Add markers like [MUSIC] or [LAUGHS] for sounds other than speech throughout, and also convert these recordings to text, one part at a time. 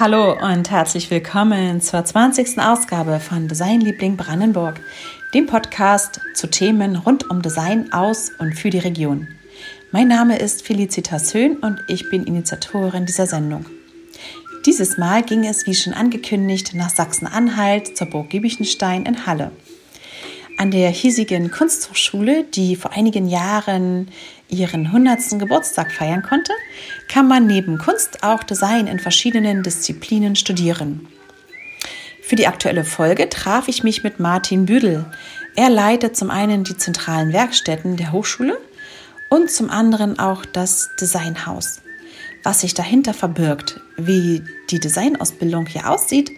Hallo und herzlich willkommen zur 20. Ausgabe von Designliebling Brandenburg, dem Podcast zu Themen rund um Design aus und für die Region. Mein Name ist Felicitas Höhn und ich bin Initiatorin dieser Sendung. Dieses Mal ging es, wie schon angekündigt, nach Sachsen-Anhalt zur Burg Giebichenstein in Halle. An der hiesigen Kunsthochschule, die vor einigen Jahren ihren 100. Geburtstag feiern konnte, kann man neben Kunst auch Design in verschiedenen Disziplinen studieren. Für die aktuelle Folge traf ich mich mit Martin Büdel. Er leitet zum einen die zentralen Werkstätten der Hochschule und zum anderen auch das Designhaus. Was sich dahinter verbirgt, wie die Designausbildung hier aussieht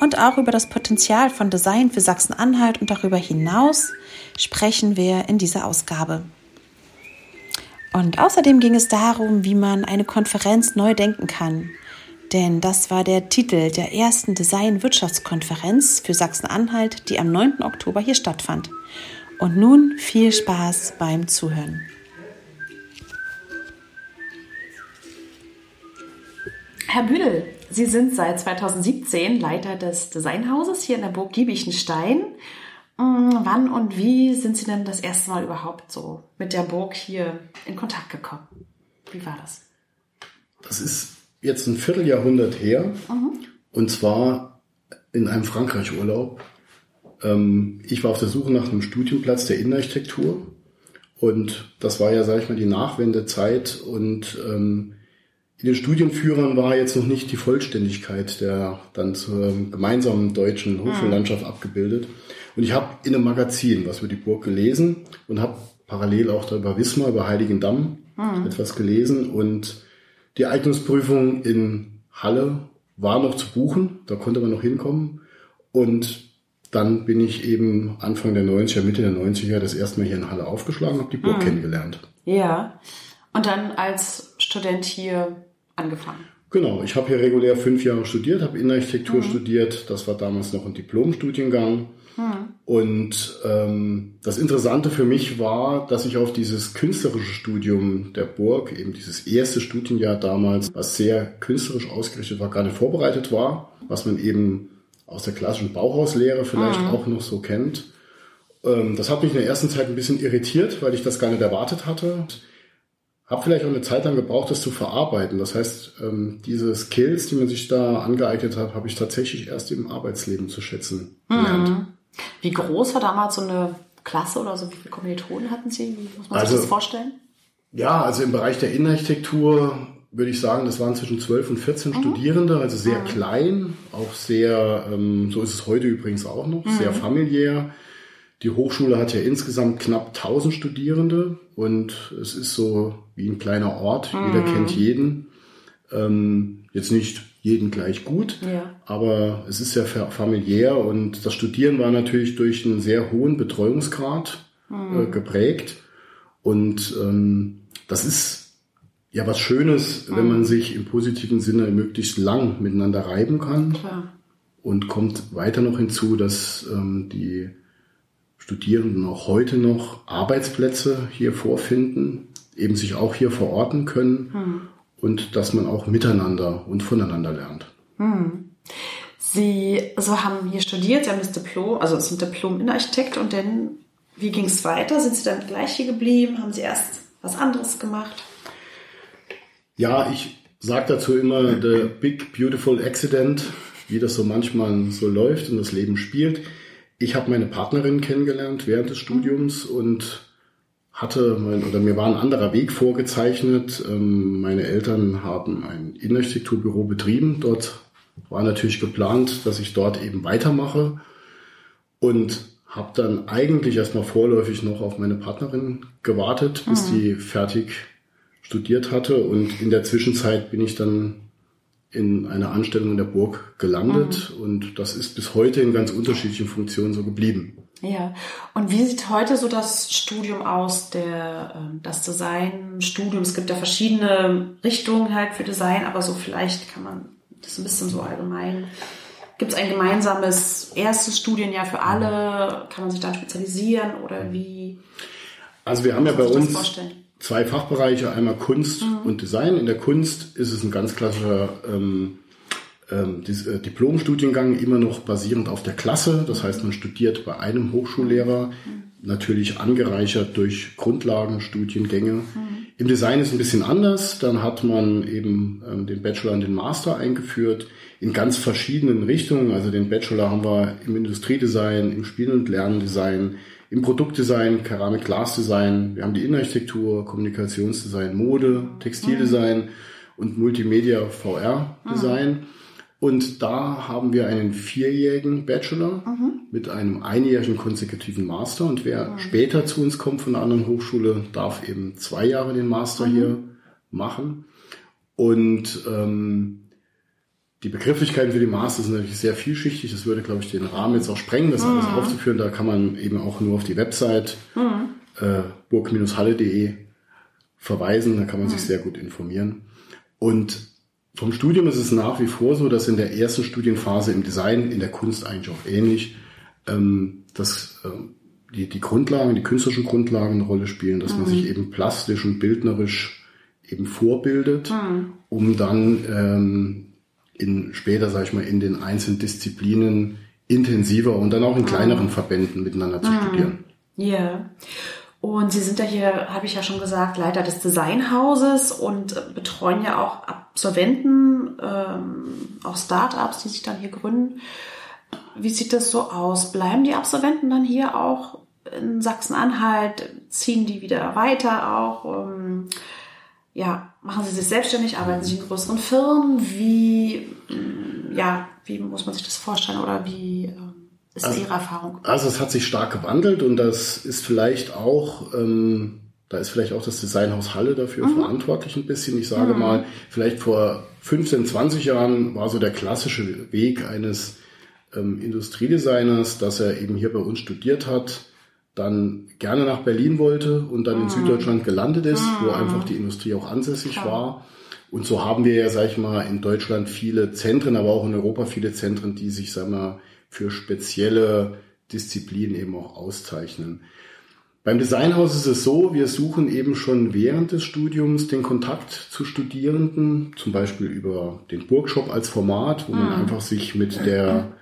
und auch über das Potenzial von Design für Sachsen-Anhalt und darüber hinaus sprechen wir in dieser Ausgabe. Und außerdem ging es darum, wie man eine Konferenz neu denken kann. Denn das war der Titel der ersten Design-Wirtschaftskonferenz für Sachsen-Anhalt, die am 9. Oktober hier stattfand. Und nun viel Spaß beim Zuhören. Herr Büdel, Sie sind seit 2017 Leiter des Designhauses hier in der Burg Giebichenstein. Mm, wann und wie sind Sie denn das erste Mal überhaupt so mit der Burg hier in Kontakt gekommen? Wie war das? Das ist jetzt ein Vierteljahrhundert her. Mhm. Und zwar in einem Frankreich-Urlaub. Ähm, ich war auf der Suche nach einem Studienplatz der Innenarchitektur. Und das war ja, sag ich mal, die Nachwendezeit. Und ähm, in den Studienführern war jetzt noch nicht die Vollständigkeit der dann zur gemeinsamen deutschen Hochschullandschaft mhm. abgebildet. Und ich habe in einem Magazin was über die Burg gelesen und habe parallel auch darüber Wismar, über Heiligendamm mhm. etwas gelesen. Und die Eignungsprüfung in Halle war noch zu buchen, da konnte man noch hinkommen. Und dann bin ich eben Anfang der 90er, Mitte der 90er das erste Mal hier in Halle aufgeschlagen, habe die Burg mhm. kennengelernt. Ja. Und dann als Student hier angefangen? Genau, ich habe hier regulär fünf Jahre studiert, habe Innenarchitektur mhm. studiert. Das war damals noch ein Diplomstudiengang. Mhm. Und ähm, das Interessante für mich war, dass ich auf dieses künstlerische Studium der Burg, eben dieses erste Studienjahr damals, was sehr künstlerisch ausgerichtet war, gar nicht vorbereitet war, was man eben aus der klassischen Bauhauslehre vielleicht mhm. auch noch so kennt. Ähm, das hat mich in der ersten Zeit ein bisschen irritiert, weil ich das gar nicht erwartet hatte. Habe vielleicht auch eine Zeit lang gebraucht, das zu verarbeiten. Das heißt, ähm, diese Skills, die man sich da angeeignet hat, habe ich tatsächlich erst im Arbeitsleben zu schätzen gelernt. Mhm. Wie groß war damals so eine Klasse oder so? Wie viele Kommilitonen hatten Sie? Wie muss man also, sich das vorstellen? Ja, also im Bereich der Innenarchitektur würde ich sagen, das waren zwischen 12 und 14 mhm. Studierende, also sehr mhm. klein, auch sehr, ähm, so ist es heute übrigens auch noch, sehr mhm. familiär. Die Hochschule hat ja insgesamt knapp 1000 Studierende und es ist so wie ein kleiner Ort. Mhm. Jeder kennt jeden. Ähm, jetzt nicht jeden gleich gut, ja. aber es ist sehr familiär und das Studieren war natürlich durch einen sehr hohen Betreuungsgrad mhm. äh, geprägt. Und ähm, das ist ja was Schönes, mhm. wenn man sich im positiven Sinne möglichst lang miteinander reiben kann. Klar. Und kommt weiter noch hinzu, dass ähm, die Studierenden auch heute noch Arbeitsplätze hier vorfinden, eben sich auch hier verorten können hm. Und dass man auch miteinander und voneinander lernt. Hm. Sie also haben hier studiert, Sie haben das Diplom, also sind Diplom-Innenarchitekt und dann, wie ging es weiter? Sind Sie dann gleich hier geblieben? Haben Sie erst was anderes gemacht? Ja, ich sage dazu immer the big beautiful accident, wie das so manchmal so läuft und das Leben spielt. Ich habe meine Partnerin kennengelernt während des Studiums und hatte mein, oder mir war ein anderer Weg vorgezeichnet. Ähm, meine Eltern haben ein Innenarchitekturbüro betrieben. Dort war natürlich geplant, dass ich dort eben weitermache und habe dann eigentlich erstmal vorläufig noch auf meine Partnerin gewartet, bis mhm. die fertig studiert hatte und in der Zwischenzeit bin ich dann in einer Anstellung in der Burg gelandet mhm. und das ist bis heute in ganz unterschiedlichen Funktionen so geblieben. Ja, und wie sieht heute so das Studium aus, der, ähm, das Designstudium? Es gibt ja verschiedene Richtungen halt für Design, aber so vielleicht kann man das ein bisschen so allgemein. Gibt es ein gemeinsames erstes Studienjahr für alle? Kann man sich dann spezialisieren oder wie? Also wir haben ja bei uns vorstellen? Zwei Fachbereiche, einmal Kunst mhm. und Design. In der Kunst ist es ein ganz klassischer ähm, ähm, äh, Diplomstudiengang immer noch basierend auf der Klasse. Das heißt, man studiert bei einem Hochschullehrer, natürlich angereichert durch Grundlagenstudiengänge. Mhm. Im Design ist ein bisschen anders. Dann hat man eben ähm, den Bachelor und den Master eingeführt in ganz verschiedenen Richtungen. Also den Bachelor haben wir im Industriedesign, im Spiel- und Lerndesign, im Produktdesign, Keramik-Glasdesign. Wir haben die Innenarchitektur, Kommunikationsdesign, Mode, Textildesign mhm. und Multimedia VR-Design. Mhm. Und da haben wir einen vierjährigen Bachelor mhm. mit einem einjährigen konsekutiven Master. Und wer mhm. später zu uns kommt von einer anderen Hochschule, darf eben zwei Jahre den Master mhm. hier machen. Und ähm, die Begrifflichkeiten für die Master sind natürlich sehr vielschichtig. Das würde, glaube ich, den Rahmen jetzt auch sprengen, das alles mhm. aufzuführen. Da kann man eben auch nur auf die Website mhm. äh, burg-halle.de verweisen. Da kann man sich mhm. sehr gut informieren. Und vom Studium ist es nach wie vor so, dass in der ersten Studienphase im Design, in der Kunst eigentlich auch ähnlich, ähm, dass ähm, die, die Grundlagen, die künstlerischen Grundlagen eine Rolle spielen, dass mhm. man sich eben plastisch und bildnerisch eben vorbildet, mhm. um dann ähm, in später, sag ich mal, in den einzelnen Disziplinen intensiver und dann auch in mhm. kleineren Verbänden miteinander zu mhm. studieren. Ja. Und Sie sind ja hier, habe ich ja schon gesagt, Leiter des Designhauses und betreuen ja auch Absolventen, ähm, auch Startups, die sich dann hier gründen. Wie sieht das so aus? Bleiben die Absolventen dann hier auch in Sachsen-Anhalt? Ziehen die wieder weiter auch? Ähm, ja, machen sie sich selbstständig? Arbeiten sie in größeren Firmen? Wie, ja, wie muss man sich das vorstellen oder wie? Ähm, ist also, Ihre Erfahrung? Also es hat sich stark gewandelt und das ist vielleicht auch, ähm, da ist vielleicht auch das Designhaus Halle dafür mhm. verantwortlich ein bisschen. Ich sage mhm. mal, vielleicht vor 15, 20 Jahren war so der klassische Weg eines ähm, Industriedesigners, dass er eben hier bei uns studiert hat, dann gerne nach Berlin wollte und dann in Süddeutschland gelandet ist, wo mhm. einfach die Industrie auch ansässig war. Und so haben wir ja, sag ich mal, in Deutschland viele Zentren, aber auch in Europa viele Zentren, die sich, sag mal, für spezielle Disziplinen eben auch auszeichnen. Beim Designhaus ist es so, wir suchen eben schon während des Studiums den Kontakt zu Studierenden, zum Beispiel über den Burgshop als Format, wo man mhm. einfach sich mit der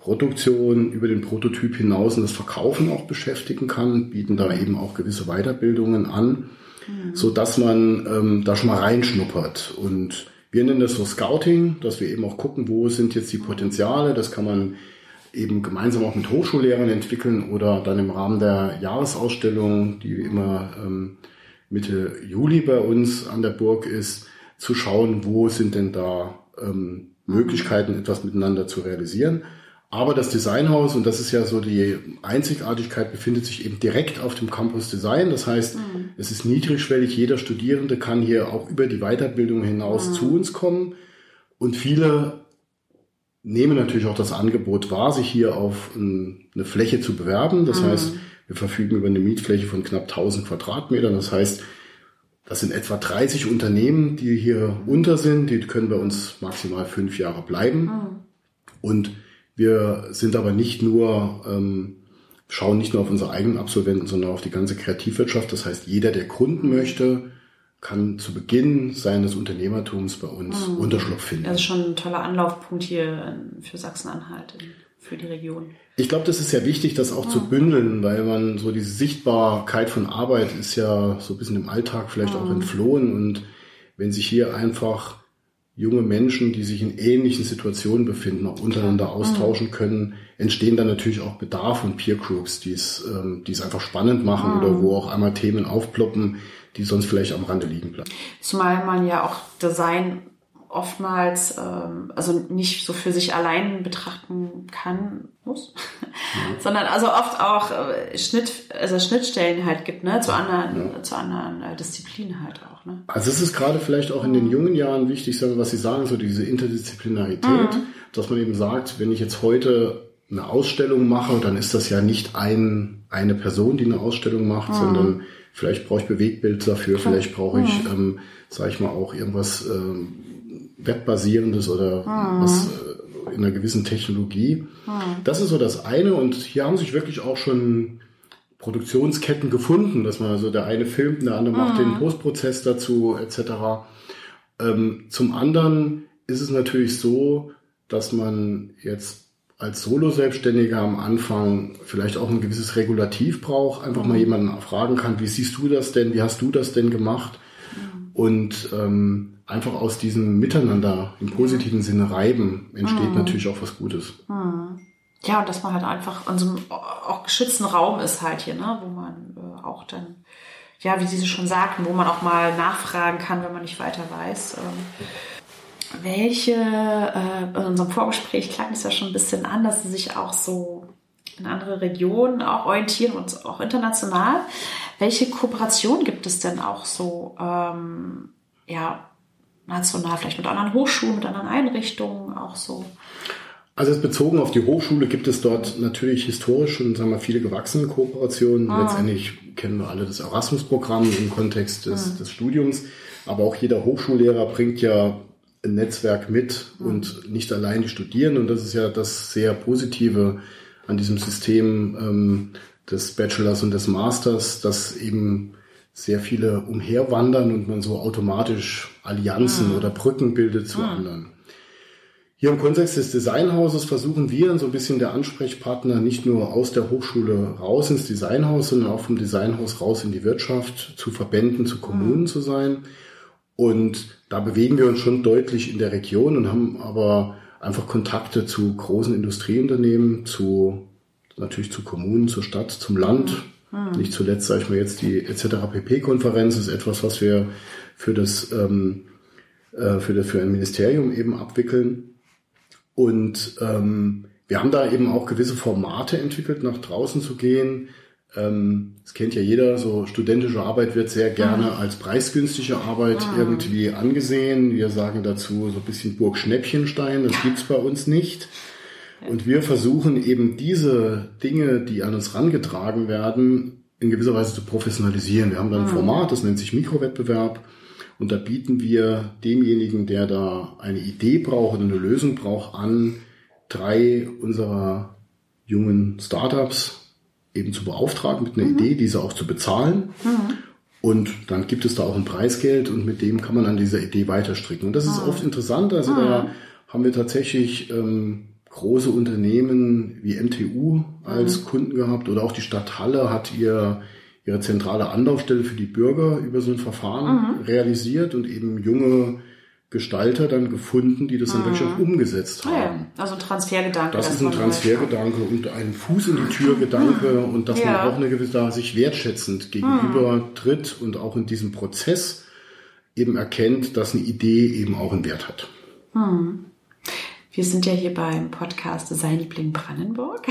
Produktion über den Prototyp hinaus und das Verkaufen auch beschäftigen kann, bieten da eben auch gewisse Weiterbildungen an, mhm. so dass man ähm, da schon mal reinschnuppert. Und wir nennen das so Scouting, dass wir eben auch gucken, wo sind jetzt die Potenziale. Das kann man eben gemeinsam auch mit Hochschullehrern entwickeln oder dann im Rahmen der Jahresausstellung, die immer ähm, Mitte Juli bei uns an der Burg ist, zu schauen, wo sind denn da ähm, Möglichkeiten, etwas miteinander zu realisieren. Aber das Designhaus, und das ist ja so die Einzigartigkeit, befindet sich eben direkt auf dem Campus Design. Das heißt, mhm. es ist niedrigschwellig. Jeder Studierende kann hier auch über die Weiterbildung hinaus mhm. zu uns kommen. Und viele nehmen natürlich auch das Angebot wahr, sich hier auf eine Fläche zu bewerben. Das mhm. heißt, wir verfügen über eine Mietfläche von knapp 1000 Quadratmetern. Das heißt, das sind etwa 30 Unternehmen, die hier unter sind. Die können bei uns maximal fünf Jahre bleiben. Mhm. Und wir sind aber nicht nur, ähm, schauen nicht nur auf unsere eigenen Absolventen, sondern auf die ganze Kreativwirtschaft. Das heißt, jeder, der gründen möchte, kann zu Beginn seines Unternehmertums bei uns mhm. Unterschlupf finden. Das ist schon ein toller Anlaufpunkt hier für Sachsen-Anhalt, für die Region. Ich glaube, das ist sehr wichtig, das auch mhm. zu bündeln, weil man so diese Sichtbarkeit von Arbeit ist ja so ein bisschen im Alltag vielleicht mhm. auch entflohen und wenn sich hier einfach junge Menschen, die sich in ähnlichen Situationen befinden, auch untereinander mhm. austauschen können, entstehen dann natürlich auch Bedarf und Peer Groups, die es, ähm, die es einfach spannend machen mhm. oder wo auch einmal Themen aufploppen, die sonst vielleicht am Rande liegen bleiben. Zumal man ja auch Design oftmals ähm, also nicht so für sich allein betrachten kann muss, ja. [LAUGHS] sondern also oft auch äh, Schnitt also Schnittstellen halt gibt ne zu anderen ja. zu anderen äh, Disziplinen halt auch ne. Also es ist gerade vielleicht auch in den jungen Jahren wichtig, was Sie sagen, so diese Interdisziplinarität, mhm. dass man eben sagt, wenn ich jetzt heute eine Ausstellung mache, dann ist das ja nicht ein eine Person, die eine Ausstellung macht, mhm. sondern Vielleicht brauche ich Bewegbild dafür, vielleicht brauche ich, mhm. ähm, sage ich mal, auch irgendwas ähm, webbasierendes oder mhm. was äh, in einer gewissen Technologie. Mhm. Das ist so das eine und hier haben sich wirklich auch schon Produktionsketten gefunden, dass man also der eine filmt, der andere macht den mhm. Postprozess dazu etc. Ähm, zum anderen ist es natürlich so, dass man jetzt als Solo-Selbstständiger am Anfang vielleicht auch ein gewisses Regulativ braucht, einfach mal mhm. jemanden fragen kann, wie siehst du das denn, wie hast du das denn gemacht? Mhm. Und ähm, einfach aus diesem Miteinander im positiven Sinne reiben entsteht mhm. natürlich auch was Gutes. Mhm. Ja, und dass man halt einfach in so einem auch geschützten Raum ist halt hier, ne, wo man äh, auch dann, ja, wie Sie schon sagten, wo man auch mal nachfragen kann, wenn man nicht weiter weiß. Ähm, welche, äh, in unserem Vorgespräch klang es ja schon ein bisschen an, dass sie sich auch so in andere Regionen auch orientieren und auch international. Welche Kooperation gibt es denn auch so, ähm, ja, national, vielleicht mit anderen Hochschulen, mit anderen Einrichtungen auch so? Also bezogen auf die Hochschule gibt es dort natürlich historisch schon sagen wir, viele gewachsene Kooperationen. Ah. Letztendlich kennen wir alle das Erasmus-Programm im Kontext des, ah. des Studiums. Aber auch jeder Hochschullehrer bringt ja ein Netzwerk mit und nicht allein die Studierenden. Und das ist ja das sehr Positive an diesem System ähm, des Bachelors und des Masters, dass eben sehr viele umherwandern und man so automatisch Allianzen mhm. oder Brücken bildet zu mhm. anderen. Hier im Kontext des Designhauses versuchen wir so ein bisschen der Ansprechpartner nicht nur aus der Hochschule raus ins Designhaus, sondern auch vom Designhaus raus in die Wirtschaft, zu Verbänden, zu Kommunen mhm. zu sein. Und da bewegen wir uns schon deutlich in der Region und haben aber einfach Kontakte zu großen Industrieunternehmen, zu natürlich zu Kommunen, zur Stadt, zum Land. Mhm. Nicht zuletzt, sage ich mal jetzt, die etc. pp-Konferenz ist etwas, was wir für das ähm, äh, für, das, für ein Ministerium eben abwickeln. Und ähm, wir haben da eben auch gewisse Formate entwickelt, nach draußen zu gehen, ähm, das kennt ja jeder, so studentische Arbeit wird sehr gerne mhm. als preisgünstige Arbeit mhm. irgendwie angesehen. Wir sagen dazu so ein bisschen Burg Schnäppchenstein, das gibt's bei uns nicht. Und wir versuchen eben diese Dinge, die an uns rangetragen werden, in gewisser Weise zu professionalisieren. Wir haben dann ein mhm. Format, das nennt sich Mikrowettbewerb. Und da bieten wir demjenigen, der da eine Idee braucht und eine Lösung braucht, an, drei unserer jungen Startups eben zu beauftragen mit einer mhm. Idee, diese auch zu bezahlen. Mhm. Und dann gibt es da auch ein Preisgeld und mit dem kann man an dieser Idee weiterstricken. Und das ist ah. oft interessant. Also da ah. haben wir tatsächlich ähm, große Unternehmen wie MTU als mhm. Kunden gehabt oder auch die Stadt Halle hat ihr ihre zentrale Anlaufstelle für die Bürger über so ein Verfahren mhm. realisiert und eben junge Gestalter dann gefunden, die das dann wirklich auch mhm. umgesetzt haben. Ja, also ein Transfergedanke. Das ist ein Transfergedanke und ein Fuß in die Tür Gedanke mhm. und dass ja. man auch eine gewisse, sich wertschätzend gegenüber mhm. tritt und auch in diesem Prozess eben erkennt, dass eine Idee eben auch einen Wert hat. Mhm. Wir sind ja hier beim Podcast Sein Liebling Brandenburg.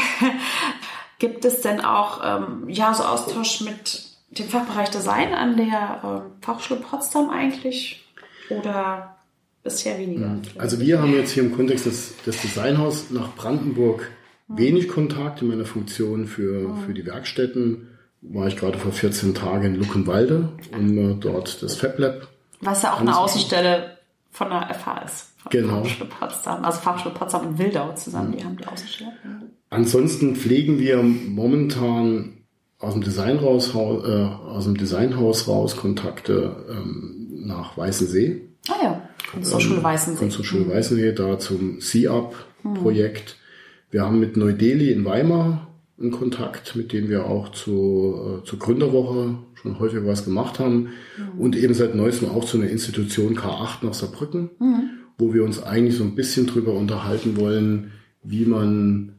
[LAUGHS] Gibt es denn auch ähm, ja so Austausch mit dem Fachbereich Design an der äh, Fachschule Potsdam eigentlich? Oder bisher weniger. Mhm. Also wir haben jetzt hier im Kontext des, des Designhaus nach Brandenburg mhm. wenig Kontakt in meiner Funktion für, mhm. für die Werkstätten. War ich gerade vor 14 Tagen in Luckenwalde, um äh, dort das FabLab. Was ja auch eine Außenstelle von der FH ist. Genau. Fachschule Potsdam, also Fachschule Potsdam und Wildau zusammen, die haben die Außenstelle. Ansonsten pflegen wir momentan aus dem Designhaus, äh, aus dem Designhaus raus Kontakte ähm, nach Weißensee. Ah ja. Kunsthochschule Weißensee. Kunsthochschule mhm. Weißensee, da zum C-Up-Projekt. Mhm. Wir haben mit Neu-Delhi in Weimar einen Kontakt, mit dem wir auch zu, äh, zur Gründerwoche schon häufig was gemacht haben. Mhm. Und eben seit neuestem auch zu einer Institution K8 nach Saarbrücken, mhm. Wo wir uns eigentlich so ein bisschen drüber unterhalten wollen, wie man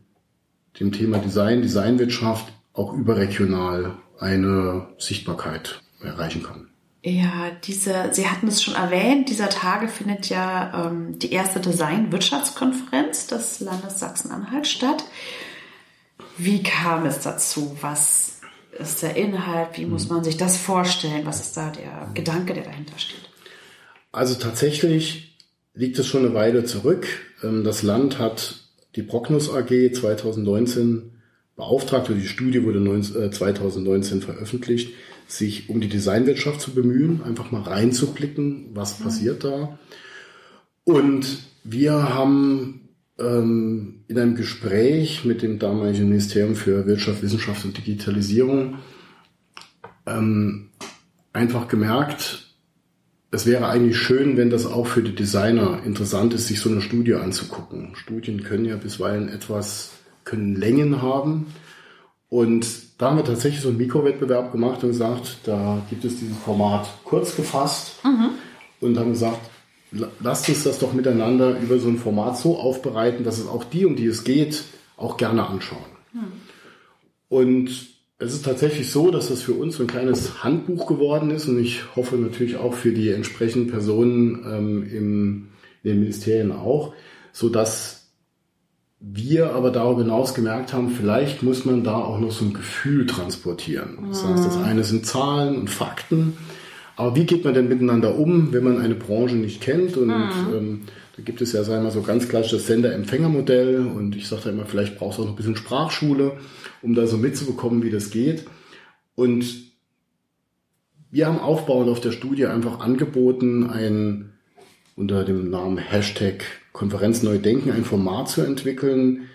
dem Thema Design, Designwirtschaft auch überregional eine Sichtbarkeit erreichen kann. Ja, diese, Sie hatten es schon erwähnt, dieser Tage findet ja ähm, die erste Design-Wirtschaftskonferenz des Landes Sachsen-Anhalt statt. Wie kam es dazu? Was ist der Inhalt? Wie muss man sich das vorstellen? Was ist da der Gedanke, der dahinter steht? Also tatsächlich liegt es schon eine Weile zurück. Ähm, das Land hat die Prognos AG 2019 beauftragt, oder die Studie wurde 2019 äh, veröffentlicht, sich um die Designwirtschaft zu bemühen, einfach mal reinzublicken, was mhm. passiert da. Und wir haben ähm, in einem Gespräch mit dem damaligen Ministerium für Wirtschaft, Wissenschaft und Digitalisierung ähm, einfach gemerkt, es wäre eigentlich schön, wenn das auch für die Designer interessant ist, sich so eine Studie anzugucken. Studien können ja bisweilen etwas, können Längen haben. Und da haben wir tatsächlich so einen Mikrowettbewerb gemacht und gesagt, da gibt es dieses Format kurz gefasst mhm. und haben gesagt, lasst uns das doch miteinander über so ein Format so aufbereiten, dass es auch die, um die es geht, auch gerne anschauen. Mhm. Und es ist tatsächlich so, dass das für uns so ein kleines Handbuch geworden ist und ich hoffe natürlich auch für die entsprechenden Personen ähm, im, in den Ministerien auch, so dass wir aber darüber hinaus gemerkt haben, vielleicht muss man da auch noch so ein Gefühl transportieren. Das heißt, das eine sind Zahlen und Fakten, aber wie geht man denn miteinander um, wenn man eine Branche nicht kennt? Und mhm. ähm, da gibt es ja, sagen wir mal, so ganz klassisch das Sender-Empfänger-Modell und ich sage da immer, vielleicht brauchst du auch noch ein bisschen Sprachschule um da so mitzubekommen, wie das geht. Und wir haben aufbauend auf der Studie einfach angeboten, ein unter dem Namen Hashtag Konferenz Neu Denken ein Format zu entwickeln,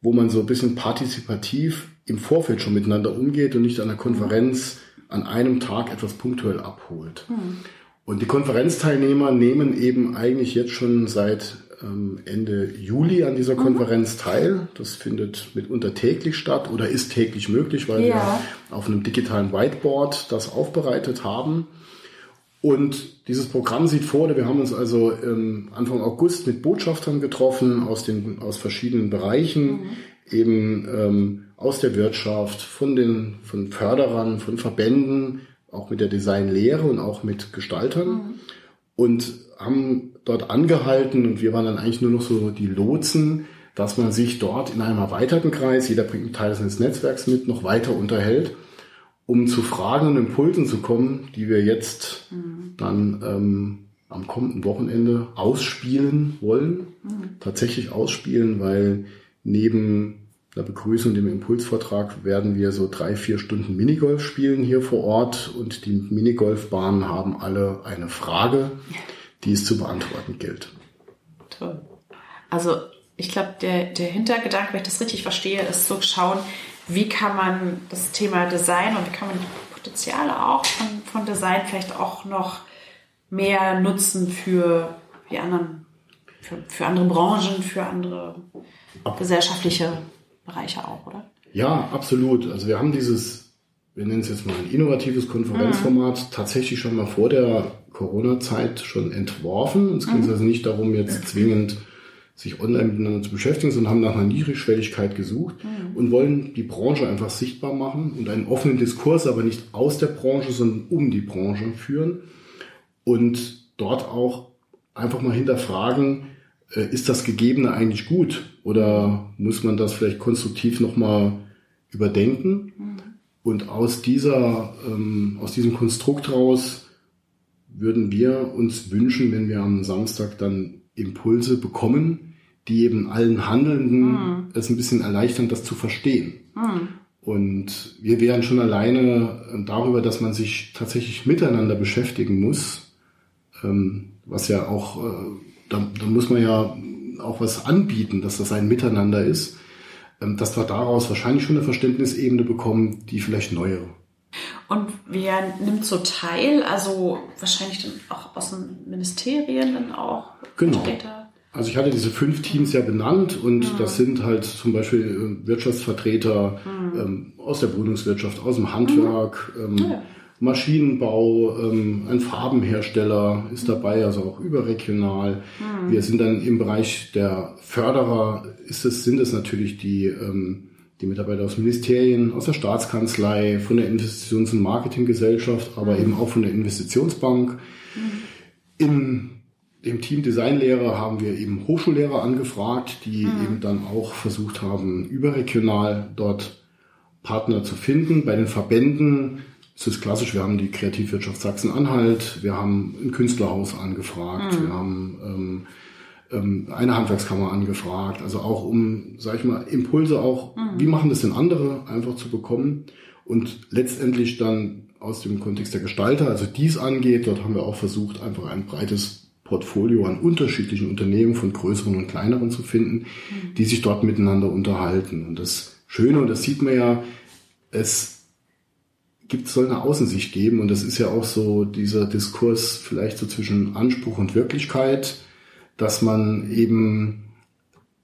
wo man so ein bisschen partizipativ im Vorfeld schon miteinander umgeht und nicht an der Konferenz an einem Tag etwas punktuell abholt. Mhm. Und die Konferenzteilnehmer nehmen eben eigentlich jetzt schon seit ähm, Ende Juli an dieser mhm. Konferenz teil. Das findet mitunter täglich statt oder ist täglich möglich, weil ja. wir auf einem digitalen Whiteboard das aufbereitet haben. Und dieses Programm sieht vor, wir haben uns also ähm, Anfang August mit Botschaftern getroffen aus den aus verschiedenen Bereichen, mhm. eben ähm, aus der Wirtschaft, von den von Förderern, von Verbänden, auch mit der Designlehre und auch mit Gestaltern mhm. und haben dort angehalten und wir waren dann eigentlich nur noch so die Lotsen, dass man sich dort in einem erweiterten Kreis, jeder bringt einen Teil seines Netzwerks mit, noch weiter unterhält, um zu Fragen und Impulsen zu kommen, die wir jetzt mhm. dann ähm, am kommenden Wochenende ausspielen wollen. Mhm. Tatsächlich ausspielen, weil neben einer Begrüßung dem Impulsvortrag werden wir so drei, vier Stunden Minigolf spielen hier vor Ort und die Minigolfbahnen haben alle eine Frage die es zu beantworten gilt. Toll. Also ich glaube, der, der Hintergedanke, wenn ich das richtig verstehe, ist so schauen, wie kann man das Thema Design und wie kann man die Potenziale auch von, von Design vielleicht auch noch mehr nutzen für die anderen, für, für andere Branchen, für andere gesellschaftliche Bereiche auch, oder? Ja, absolut. Also wir haben dieses, wir nennen es jetzt mal ein innovatives Konferenzformat, mhm. tatsächlich schon mal vor der Corona-Zeit schon entworfen. Es ging mhm. also nicht darum, jetzt zwingend sich online miteinander zu beschäftigen, sondern haben nach einer Niedrigschwelligkeit gesucht mhm. und wollen die Branche einfach sichtbar machen und einen offenen Diskurs, aber nicht aus der Branche, sondern um die Branche führen und dort auch einfach mal hinterfragen, ist das Gegebene eigentlich gut oder muss man das vielleicht konstruktiv nochmal überdenken? Mhm. Und aus dieser, ähm, aus diesem Konstrukt raus würden wir uns wünschen, wenn wir am Samstag dann Impulse bekommen, die eben allen Handelnden mhm. es ein bisschen erleichtern, das zu verstehen. Mhm. Und wir wären schon alleine darüber, dass man sich tatsächlich miteinander beschäftigen muss, ähm, was ja auch, äh, da, da muss man ja auch was anbieten, dass das ein Miteinander ist, ähm, dass wir daraus wahrscheinlich schon eine Verständnisebene bekommen, die vielleicht neuere. Und wer nimmt so teil? Also wahrscheinlich dann auch aus den Ministerien dann auch genau. Vertreter? Also ich hatte diese fünf Teams ja benannt und mhm. das sind halt zum Beispiel äh, Wirtschaftsvertreter mhm. ähm, aus der Wohnungswirtschaft, aus dem Handwerk, mhm. ähm, ja. Maschinenbau, ähm, ein Farbenhersteller ist dabei, also auch überregional. Mhm. Wir sind dann im Bereich der Förderer, ist es, sind es natürlich die ähm, die Mitarbeiter aus Ministerien, aus der Staatskanzlei, von der Investitions- und Marketinggesellschaft, aber mhm. eben auch von der Investitionsbank. Mhm. In dem Team Designlehrer haben wir eben Hochschullehrer angefragt, die mhm. eben dann auch versucht haben, überregional dort Partner zu finden. Bei den Verbänden ist es klassisch, wir haben die Kreativwirtschaft Sachsen-Anhalt, wir haben ein Künstlerhaus angefragt, mhm. wir haben ähm, ähm, eine Handwerkskammer angefragt, also auch um, sag ich mal, Impulse auch, mhm. wie machen das denn andere, einfach zu bekommen und letztendlich dann aus dem Kontext der Gestalter, also dies angeht, dort haben wir auch versucht, einfach ein breites Portfolio an unterschiedlichen Unternehmen von größeren und kleineren zu finden, mhm. die sich dort miteinander unterhalten. Und das Schöne, und das sieht man ja, es gibt, soll eine Außensicht geben. Und das ist ja auch so dieser Diskurs vielleicht so zwischen Anspruch und Wirklichkeit, dass man eben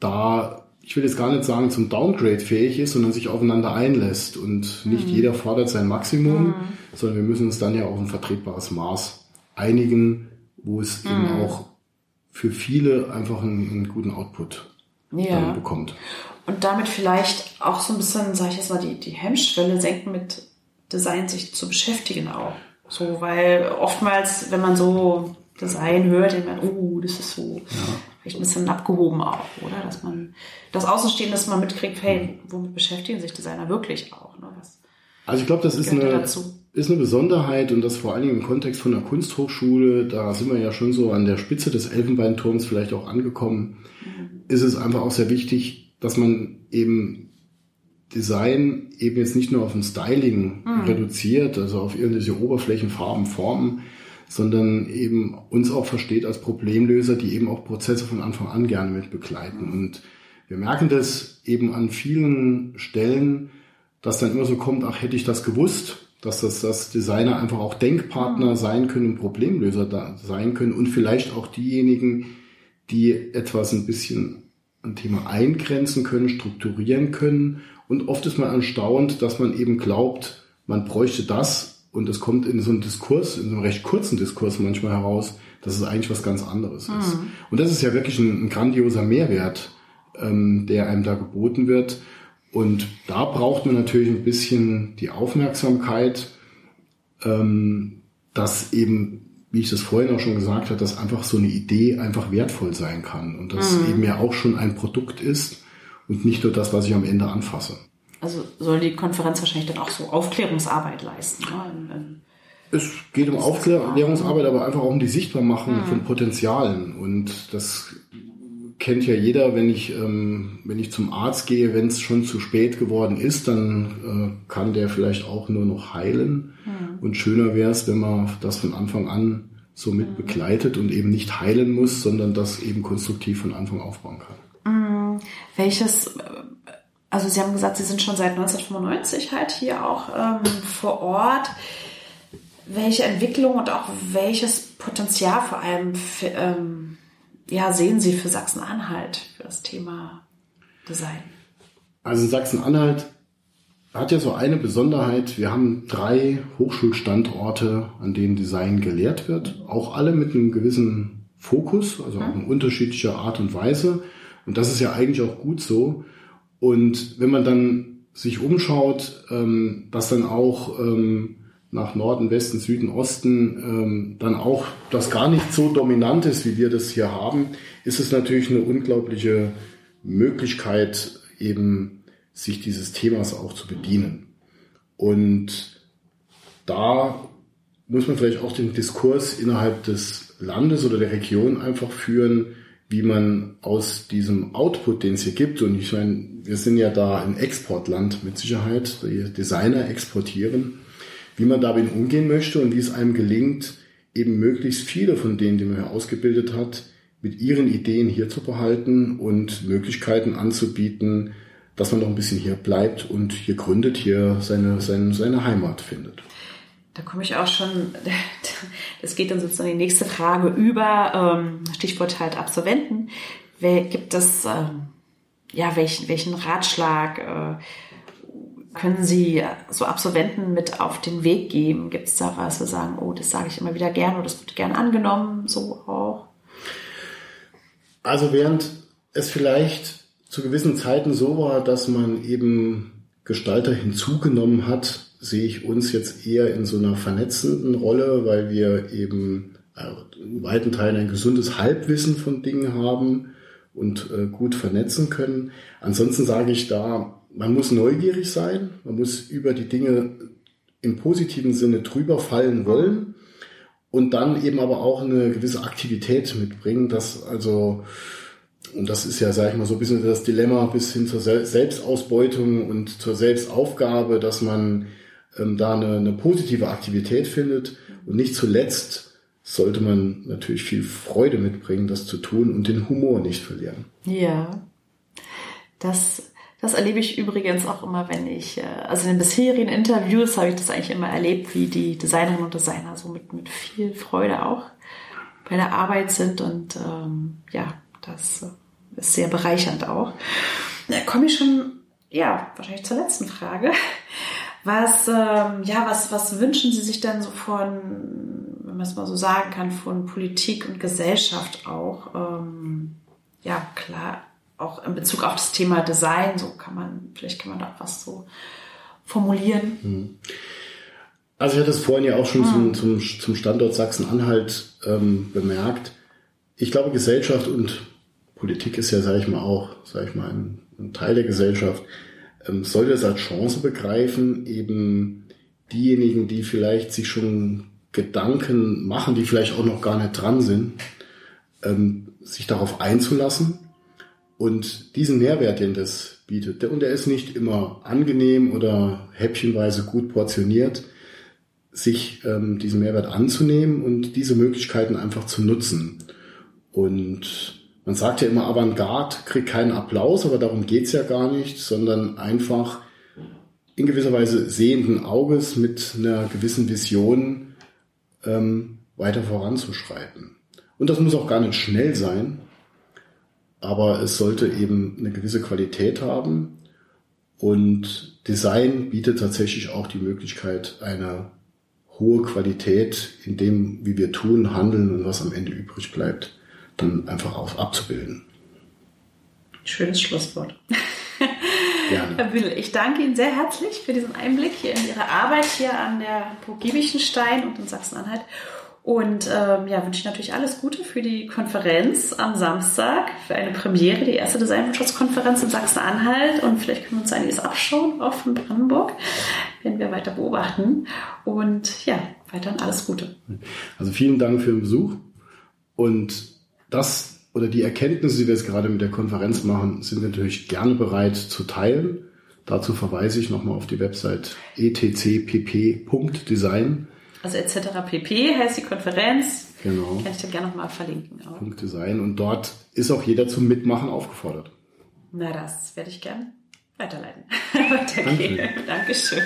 da, ich will jetzt gar nicht sagen, zum Downgrade fähig ist, sondern sich aufeinander einlässt. Und nicht mhm. jeder fordert sein Maximum, mhm. sondern wir müssen uns dann ja auf ein vertretbares Maß einigen, wo es mhm. eben auch für viele einfach einen, einen guten Output ja. bekommt. Und damit vielleicht auch so ein bisschen, sag ich jetzt mal, die, die Hemmschwelle senken mit Design sich zu beschäftigen auch. So, weil oftmals, wenn man so Design hört, denkt man, oh, das ist so ja. vielleicht ein bisschen abgehoben auch, oder? Dass man das Außenstehende, dass man mitkriegt, hey, womit beschäftigen sich Designer wirklich auch? Ne? Was also ich glaube, das ist eine, ist eine Besonderheit und das vor allen Dingen im Kontext von der Kunsthochschule, da sind wir ja schon so an der Spitze des Elfenbeinturms vielleicht auch angekommen, mhm. ist es einfach auch sehr wichtig, dass man eben Design eben jetzt nicht nur auf ein Styling mhm. reduziert, also auf irgendwelche Oberflächen, Farben, Formen, sondern eben uns auch versteht als Problemlöser, die eben auch Prozesse von Anfang an gerne mit begleiten. Mhm. Und wir merken das eben an vielen Stellen, dass dann immer so kommt, ach, hätte ich das gewusst, dass das, das Designer einfach auch Denkpartner mhm. sein können, Problemlöser da sein können und vielleicht auch diejenigen, die etwas ein bisschen ein Thema eingrenzen können, strukturieren können und oft ist man erstaunt, dass man eben glaubt, man bräuchte das und es kommt in so einem Diskurs, in so einem recht kurzen Diskurs manchmal heraus, dass es eigentlich was ganz anderes mhm. ist. Und das ist ja wirklich ein, ein grandioser Mehrwert, ähm, der einem da geboten wird. Und da braucht man natürlich ein bisschen die Aufmerksamkeit, ähm, dass eben, wie ich das vorhin auch schon gesagt habe, dass einfach so eine Idee einfach wertvoll sein kann und das mhm. eben ja auch schon ein Produkt ist und nicht nur das, was ich am Ende anfasse. Also soll die Konferenz wahrscheinlich dann auch so Aufklärungsarbeit leisten. Ne? es geht um Aufklärungsarbeit, aber einfach auch um die Sichtbarmachung mhm. von Potenzialen. Und das kennt ja jeder, wenn ich, ähm, wenn ich zum Arzt gehe, wenn es schon zu spät geworden ist, dann äh, kann der vielleicht auch nur noch heilen. Mhm. Und schöner wäre es, wenn man das von Anfang an so mit mhm. begleitet und eben nicht heilen muss, sondern das eben konstruktiv von Anfang aufbauen kann. Mhm. Welches, also Sie haben gesagt, Sie sind schon seit 1995 halt hier auch ähm, vor Ort. Welche Entwicklung und auch welches Potenzial vor allem für, ähm, ja, sehen Sie für Sachsen-Anhalt für das Thema Design? Also Sachsen-Anhalt hat ja so eine Besonderheit. Wir haben drei Hochschulstandorte, an denen Design gelehrt wird. Auch alle mit einem gewissen Fokus, also auch in unterschiedlicher Art und Weise. Und das ist ja eigentlich auch gut so. Und wenn man dann sich umschaut, ähm, dass dann auch ähm, nach Norden, Westen, Süden, Osten ähm, dann auch das gar nicht so dominant ist, wie wir das hier haben, ist es natürlich eine unglaubliche Möglichkeit, eben sich dieses Themas auch zu bedienen. Und da muss man vielleicht auch den Diskurs innerhalb des Landes oder der Region einfach führen, wie man aus diesem Output, den es hier gibt, und ich meine, wir sind ja da ein Exportland mit Sicherheit, die Designer exportieren, wie man damit umgehen möchte und wie es einem gelingt, eben möglichst viele von denen, die man hier ausgebildet hat, mit ihren Ideen hier zu behalten und Möglichkeiten anzubieten, dass man noch ein bisschen hier bleibt und hier gründet, hier seine, seine, seine Heimat findet. Da komme ich auch schon, [LAUGHS] das geht dann sozusagen die nächste Frage über, ähm, Stichwort halt Absolventen. Gibt es, ähm, ja, welchen, welchen Ratschlag äh, können Sie so Absolventen mit auf den Weg geben? Gibt es da was, Sie sagen, oh, das sage ich immer wieder gern oder das wird gern angenommen, so auch? Also während es vielleicht zu gewissen Zeiten so war, dass man eben Gestalter hinzugenommen hat, sehe ich uns jetzt eher in so einer vernetzenden Rolle, weil wir eben äh, in weiten Teilen ein gesundes Halbwissen von Dingen haben und äh, gut vernetzen können. Ansonsten sage ich da, man muss neugierig sein, man muss über die Dinge im positiven Sinne drüber fallen wollen und dann eben aber auch eine gewisse Aktivität mitbringen, dass also und das ist ja, sag ich mal, so ein bisschen das Dilemma bis hin zur Selbstausbeutung und zur Selbstaufgabe, dass man ähm, da eine, eine positive Aktivität findet. Und nicht zuletzt sollte man natürlich viel Freude mitbringen, das zu tun und den Humor nicht verlieren. Ja, das, Das erlebe ich übrigens auch immer, wenn ich, äh, also in den bisherigen Interviews habe ich das eigentlich immer erlebt, wie die Designerinnen und Designer so mit, mit viel Freude auch bei der Arbeit sind und ähm, ja, das ist sehr bereichernd auch. Da komme ich schon, ja, wahrscheinlich zur letzten Frage. Was, ähm, ja, was, was wünschen Sie sich denn so von, wenn man es mal so sagen kann, von Politik und Gesellschaft auch? Ähm, ja, klar, auch in Bezug auf das Thema Design, so kann man, vielleicht kann man da auch was so formulieren. Hm. Also ich hatte es vorhin ja auch schon hm. zum, zum, zum Standort Sachsen-Anhalt ähm, bemerkt. Ich glaube, Gesellschaft und Politik ist ja, sage ich mal, auch, sage ich mal, ein, ein, Teil der Gesellschaft, sollte es als Chance begreifen, eben diejenigen, die vielleicht sich schon Gedanken machen, die vielleicht auch noch gar nicht dran sind, ähm, sich darauf einzulassen und diesen Mehrwert, den das bietet, und der ist nicht immer angenehm oder häppchenweise gut portioniert, sich ähm, diesen Mehrwert anzunehmen und diese Möglichkeiten einfach zu nutzen. Und man sagt ja immer, Avantgarde kriegt keinen Applaus, aber darum geht's ja gar nicht, sondern einfach in gewisser Weise sehenden Auges mit einer gewissen Vision ähm, weiter voranzuschreiten. Und das muss auch gar nicht schnell sein, aber es sollte eben eine gewisse Qualität haben. Und Design bietet tatsächlich auch die Möglichkeit, eine hohe Qualität in dem, wie wir tun, handeln und was am Ende übrig bleibt, dann einfach auch abzubilden. Schönes Schlusswort. [LAUGHS] Gerne. Herr Bühl, ich danke Ihnen sehr herzlich für diesen Einblick hier in Ihre Arbeit hier an der Burg Giebichenstein und in Sachsen-Anhalt und ähm, ja, wünsche ich natürlich alles Gute für die Konferenz am Samstag, für eine Premiere, die erste Designwirtschaftskonferenz in Sachsen-Anhalt. Und vielleicht können wir uns einiges abschauen, auch von Brandenburg, werden wir weiter beobachten. Und ja, weiterhin alles Gute. Also vielen Dank für den Besuch. Und das oder die Erkenntnisse, die wir jetzt gerade mit der Konferenz machen, sind wir natürlich gerne bereit zu teilen. Dazu verweise ich nochmal auf die Website etcpp.design. Also etc. pp heißt die Konferenz. Genau. Kann ich dann gerne nochmal verlinken. Auch. Punkte sein. Und dort ist auch jeder zum Mitmachen aufgefordert. Na, das werde ich gern weiterleiten. [LAUGHS] Weitergehen. Danke. Dankeschön.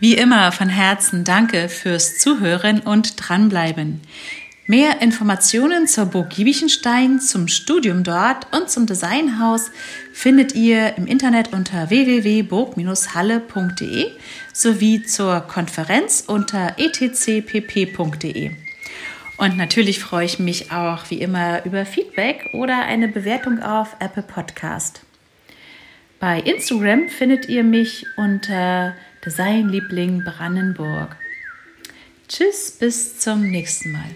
Wie immer von Herzen danke fürs Zuhören und dranbleiben. Mehr Informationen zur Burg Giebichenstein, zum Studium dort und zum Designhaus findet ihr im Internet unter www.burg-halle.de sowie zur Konferenz unter etcpp.de. Und natürlich freue ich mich auch wie immer über Feedback oder eine Bewertung auf Apple Podcast. Bei Instagram findet ihr mich unter Designliebling Brandenburg. Tschüss, bis zum nächsten Mal.